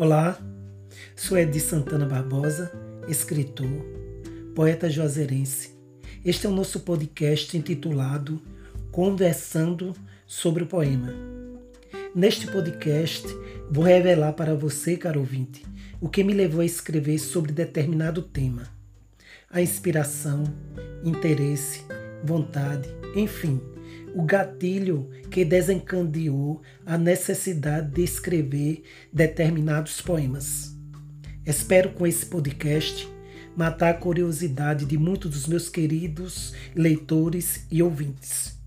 Olá, sou Edi Santana Barbosa, escritor, poeta juazeirense. Este é o nosso podcast intitulado Conversando sobre o Poema. Neste podcast, vou revelar para você, caro ouvinte, o que me levou a escrever sobre determinado tema. A inspiração, interesse, vontade, enfim, o gatilho que desencadeou a necessidade de escrever determinados poemas. Espero com esse podcast matar a curiosidade de muitos dos meus queridos leitores e ouvintes.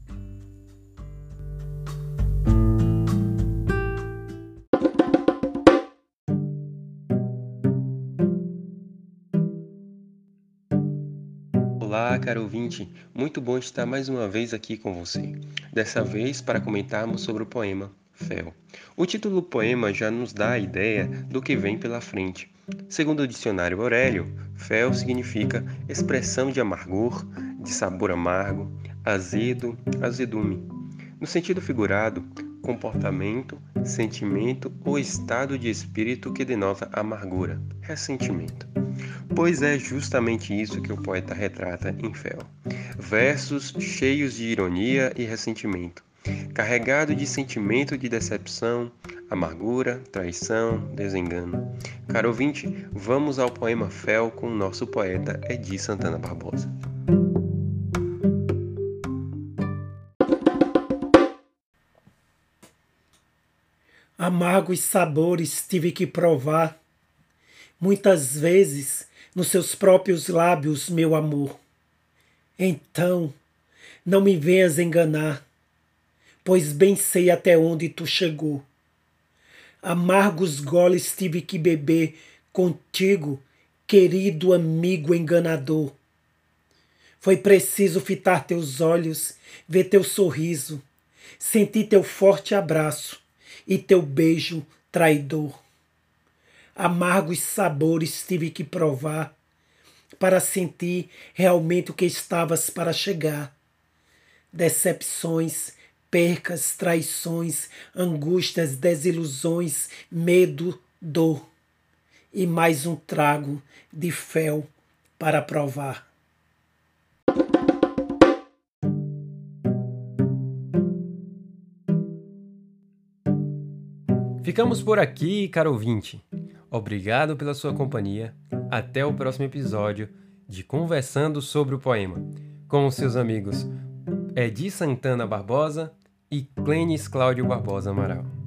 Olá, caro ouvinte. Muito bom estar mais uma vez aqui com você. Dessa vez para comentarmos sobre o poema Fel. O título do poema já nos dá a ideia do que vem pela frente. Segundo o dicionário Aurélio, fel significa expressão de amargor, de sabor amargo, azedo, azedume. No sentido figurado, comportamento, sentimento ou estado de espírito que denota amargura, ressentimento pois é justamente isso que o poeta retrata em Fel. Versos cheios de ironia e ressentimento, carregado de sentimento de decepção, amargura, traição, desengano. Caro ouvinte, vamos ao poema Fel com o nosso poeta Edi Santana Barbosa. Amargos sabores tive que provar, muitas vezes nos seus próprios lábios, meu amor. Então, não me venhas enganar, pois bem sei até onde tu chegou. Amargos goles tive que beber contigo, querido amigo enganador. Foi preciso fitar teus olhos, ver teu sorriso, sentir teu forte abraço e teu beijo traidor amargos sabores tive que provar para sentir realmente o que estavas para chegar. Decepções, percas, traições, angústias, desilusões, medo, dor e mais um trago de fel para provar. Ficamos por aqui, caro ouvinte. Obrigado pela sua companhia. Até o próximo episódio de Conversando sobre o Poema, com os seus amigos Edi Santana Barbosa e Clênis Cláudio Barbosa Amaral.